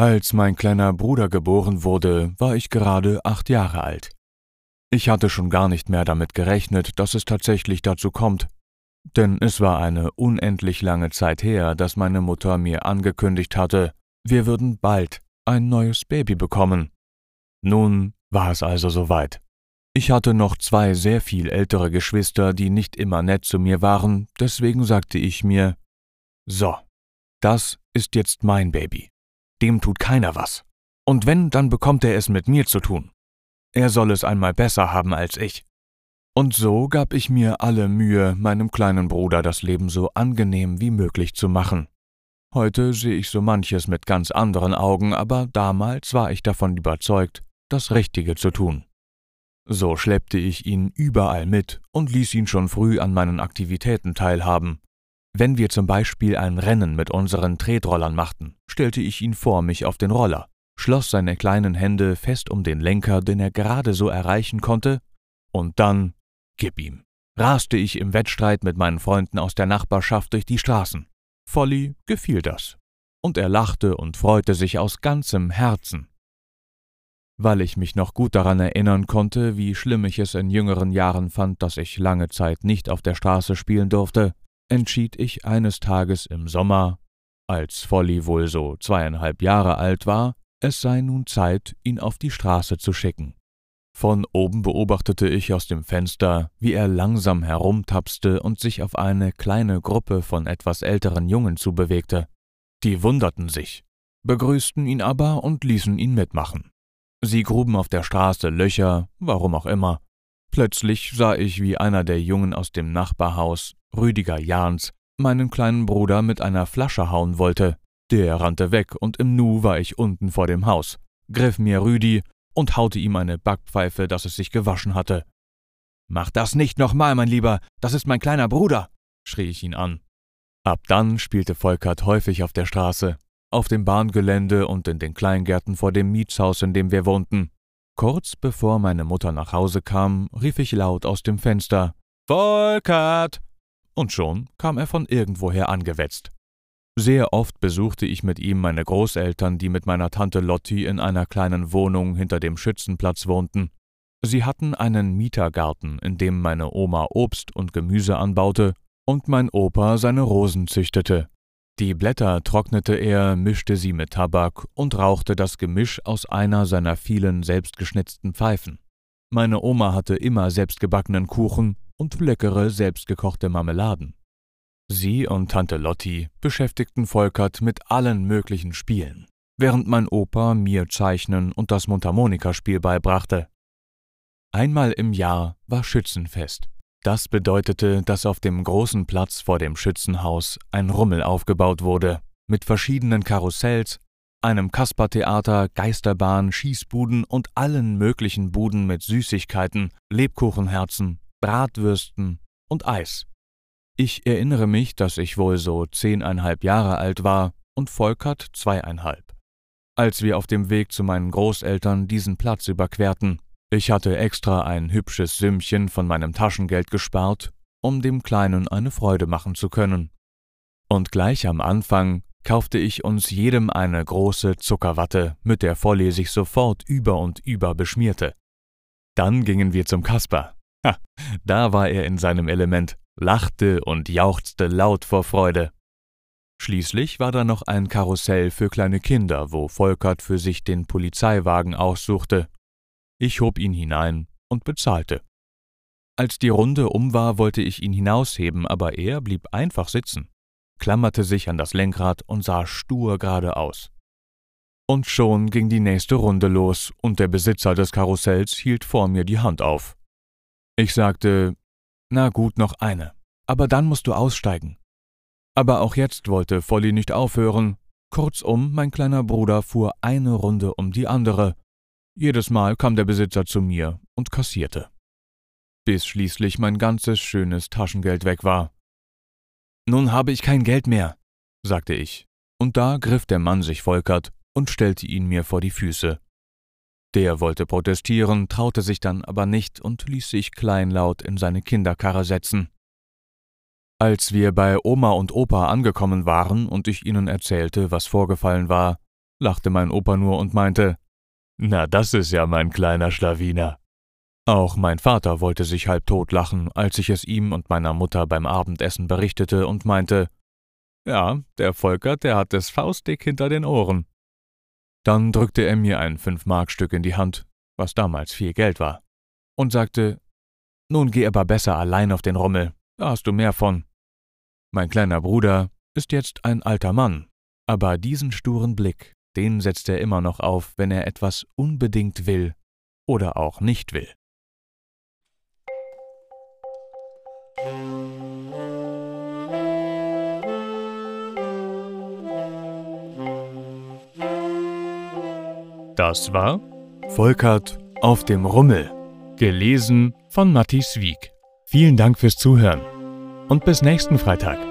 Als mein kleiner Bruder geboren wurde, war ich gerade acht Jahre alt. Ich hatte schon gar nicht mehr damit gerechnet, dass es tatsächlich dazu kommt, denn es war eine unendlich lange Zeit her, dass meine Mutter mir angekündigt hatte, wir würden bald ein neues Baby bekommen. Nun war es also soweit. Ich hatte noch zwei sehr viel ältere Geschwister, die nicht immer nett zu mir waren, deswegen sagte ich mir, so, das ist jetzt mein Baby dem tut keiner was. Und wenn, dann bekommt er es mit mir zu tun. Er soll es einmal besser haben als ich. Und so gab ich mir alle Mühe, meinem kleinen Bruder das Leben so angenehm wie möglich zu machen. Heute sehe ich so manches mit ganz anderen Augen, aber damals war ich davon überzeugt, das Richtige zu tun. So schleppte ich ihn überall mit und ließ ihn schon früh an meinen Aktivitäten teilhaben, wenn wir zum Beispiel ein Rennen mit unseren Tretrollern machten, stellte ich ihn vor mich auf den Roller, schloss seine kleinen Hände fest um den Lenker, den er gerade so erreichen konnte, und dann, gib ihm, raste ich im Wettstreit mit meinen Freunden aus der Nachbarschaft durch die Straßen. Folly gefiel das, und er lachte und freute sich aus ganzem Herzen. Weil ich mich noch gut daran erinnern konnte, wie schlimm ich es in jüngeren Jahren fand, dass ich lange Zeit nicht auf der Straße spielen durfte, entschied ich eines Tages im Sommer, als Folly wohl so zweieinhalb Jahre alt war, es sei nun Zeit, ihn auf die Straße zu schicken. Von oben beobachtete ich aus dem Fenster, wie er langsam herumtapste und sich auf eine kleine Gruppe von etwas älteren Jungen zubewegte. Die wunderten sich, begrüßten ihn aber und ließen ihn mitmachen. Sie gruben auf der Straße Löcher, warum auch immer. Plötzlich sah ich, wie einer der Jungen aus dem Nachbarhaus Rüdiger Jahns, meinen kleinen Bruder mit einer Flasche hauen wollte. Der rannte weg und im Nu war ich unten vor dem Haus, griff mir Rüdi und haute ihm eine Backpfeife, dass es sich gewaschen hatte. Mach das nicht nochmal, mein Lieber, das ist mein kleiner Bruder, schrie ich ihn an. Ab dann spielte Volkert häufig auf der Straße, auf dem Bahngelände und in den Kleingärten vor dem Mietshaus, in dem wir wohnten. Kurz bevor meine Mutter nach Hause kam, rief ich laut aus dem Fenster Volkert und schon kam er von irgendwoher angewetzt. Sehr oft besuchte ich mit ihm meine Großeltern, die mit meiner Tante Lotti in einer kleinen Wohnung hinter dem Schützenplatz wohnten. Sie hatten einen Mietergarten, in dem meine Oma Obst und Gemüse anbaute und mein Opa seine Rosen züchtete. Die Blätter trocknete er, mischte sie mit Tabak und rauchte das Gemisch aus einer seiner vielen selbstgeschnitzten Pfeifen. Meine Oma hatte immer selbstgebackenen Kuchen und leckere selbstgekochte Marmeladen. Sie und Tante Lotti beschäftigten Volkert mit allen möglichen Spielen, während mein Opa mir Zeichnen und das Mundharmonikaspiel beibrachte. Einmal im Jahr war Schützenfest. Das bedeutete, dass auf dem großen Platz vor dem Schützenhaus ein Rummel aufgebaut wurde, mit verschiedenen Karussells, einem Kaspertheater, Geisterbahn, Schießbuden und allen möglichen Buden mit Süßigkeiten, Lebkuchenherzen, Bratwürsten und Eis. Ich erinnere mich, dass ich wohl so zehneinhalb Jahre alt war und Volkert zweieinhalb. Als wir auf dem Weg zu meinen Großeltern diesen Platz überquerten, ich hatte extra ein hübsches Sümmchen von meinem Taschengeld gespart, um dem Kleinen eine Freude machen zu können. Und gleich am Anfang kaufte ich uns jedem eine große Zuckerwatte, mit der Folly sich sofort über und über beschmierte. Dann gingen wir zum Kasper, Ha, da war er in seinem Element, lachte und jauchzte laut vor Freude. Schließlich war da noch ein Karussell für kleine Kinder, wo Volkert für sich den Polizeiwagen aussuchte. Ich hob ihn hinein und bezahlte. Als die Runde um war, wollte ich ihn hinausheben, aber er blieb einfach sitzen, klammerte sich an das Lenkrad und sah stur geradeaus. Und schon ging die nächste Runde los, und der Besitzer des Karussells hielt vor mir die Hand auf. Ich sagte, na gut, noch eine, aber dann musst du aussteigen. Aber auch jetzt wollte Folly nicht aufhören. Kurzum, mein kleiner Bruder fuhr eine Runde um die andere, Jedes Mal kam der Besitzer zu mir und kassierte. Bis schließlich mein ganzes schönes Taschengeld weg war. Nun habe ich kein Geld mehr, sagte ich, und da griff der Mann sich Volkert und stellte ihn mir vor die Füße. Der wollte protestieren, traute sich dann aber nicht und ließ sich kleinlaut in seine Kinderkarre setzen. Als wir bei Oma und Opa angekommen waren und ich ihnen erzählte, was vorgefallen war, lachte mein Opa nur und meinte, Na, das ist ja mein kleiner Schlawiner. Auch mein Vater wollte sich halb tot lachen, als ich es ihm und meiner Mutter beim Abendessen berichtete und meinte, Ja, der Volkert, der hat es faustdick hinter den Ohren. Dann drückte er mir ein Fünf-Mark-Stück in die Hand, was damals viel Geld war, und sagte, Nun geh aber besser allein auf den Rummel, da hast du mehr von. Mein kleiner Bruder ist jetzt ein alter Mann, aber diesen sturen Blick, den setzt er immer noch auf, wenn er etwas unbedingt will oder auch nicht will. Das war Volkert auf dem Rummel, gelesen von Matti Wieg. Vielen Dank fürs Zuhören und bis nächsten Freitag.